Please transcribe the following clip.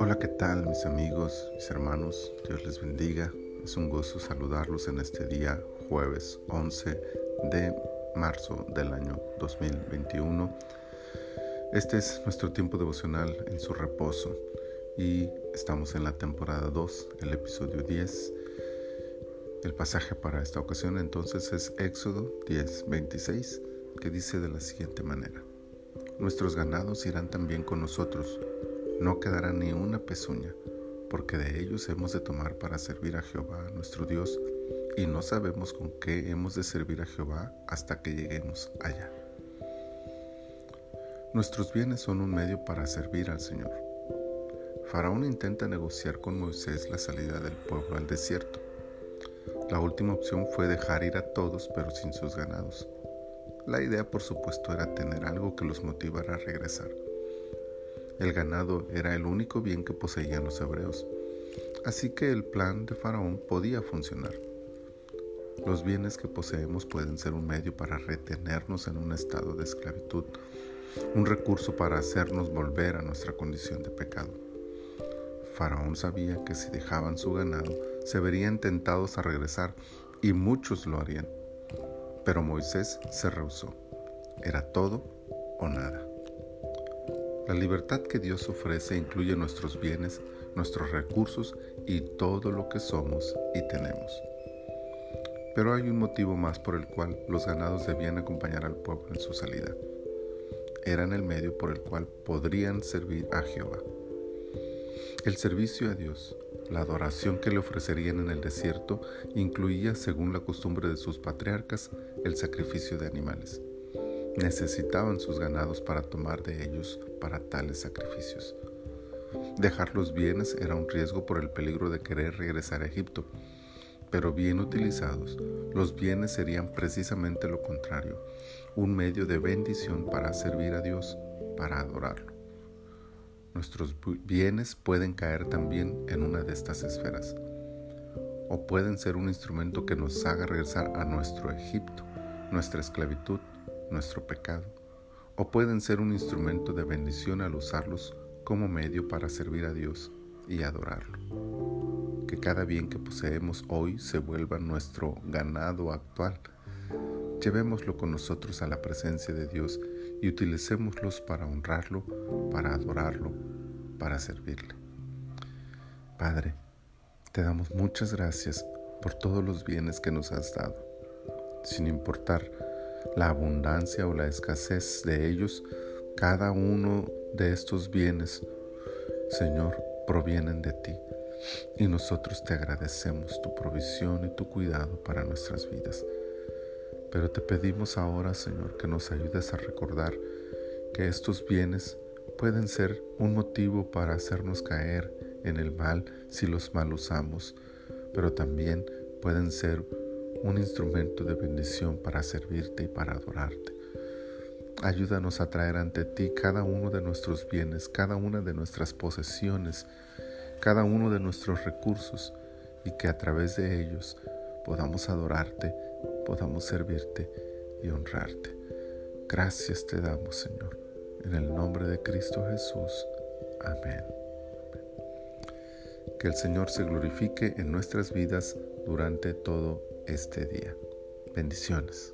Hola, ¿qué tal mis amigos, mis hermanos? Dios les bendiga. Es un gozo saludarlos en este día jueves 11 de marzo del año 2021. Este es nuestro tiempo devocional en su reposo y estamos en la temporada 2, el episodio 10. El pasaje para esta ocasión entonces es Éxodo 10, 26, que dice de la siguiente manera. Nuestros ganados irán también con nosotros, no quedará ni una pezuña, porque de ellos hemos de tomar para servir a Jehová nuestro Dios, y no sabemos con qué hemos de servir a Jehová hasta que lleguemos allá. Nuestros bienes son un medio para servir al Señor. Faraón intenta negociar con Moisés la salida del pueblo al desierto. La última opción fue dejar ir a todos pero sin sus ganados. La idea por supuesto era tener algo que los motivara a regresar. El ganado era el único bien que poseían los hebreos, así que el plan de Faraón podía funcionar. Los bienes que poseemos pueden ser un medio para retenernos en un estado de esclavitud, un recurso para hacernos volver a nuestra condición de pecado. Faraón sabía que si dejaban su ganado, se verían tentados a regresar y muchos lo harían. Pero Moisés se rehusó. Era todo o nada. La libertad que Dios ofrece incluye nuestros bienes, nuestros recursos y todo lo que somos y tenemos. Pero hay un motivo más por el cual los ganados debían acompañar al pueblo en su salida. Eran el medio por el cual podrían servir a Jehová. El servicio a Dios, la adoración que le ofrecerían en el desierto, incluía, según la costumbre de sus patriarcas, el sacrificio de animales. Necesitaban sus ganados para tomar de ellos para tales sacrificios. Dejar los bienes era un riesgo por el peligro de querer regresar a Egipto, pero bien utilizados, los bienes serían precisamente lo contrario, un medio de bendición para servir a Dios, para adorarlo. Nuestros bienes pueden caer también en una de estas esferas, o pueden ser un instrumento que nos haga regresar a nuestro Egipto, nuestra esclavitud, nuestro pecado, o pueden ser un instrumento de bendición al usarlos como medio para servir a Dios y adorarlo que cada bien que poseemos hoy se vuelva nuestro ganado actual. Llevémoslo con nosotros a la presencia de Dios y utilicémoslos para honrarlo, para adorarlo, para servirle. Padre, te damos muchas gracias por todos los bienes que nos has dado. Sin importar la abundancia o la escasez de ellos, cada uno de estos bienes, Señor, provienen de ti y nosotros te agradecemos tu provisión y tu cuidado para nuestras vidas. Pero te pedimos ahora, Señor, que nos ayudes a recordar que estos bienes pueden ser un motivo para hacernos caer en el mal si los mal usamos, pero también pueden ser un instrumento de bendición para servirte y para adorarte. Ayúdanos a traer ante ti cada uno de nuestros bienes, cada una de nuestras posesiones, cada uno de nuestros recursos y que a través de ellos podamos adorarte, podamos servirte y honrarte. Gracias te damos, Señor, en el nombre de Cristo Jesús. Amén. Que el Señor se glorifique en nuestras vidas durante todo este día. Bendiciones.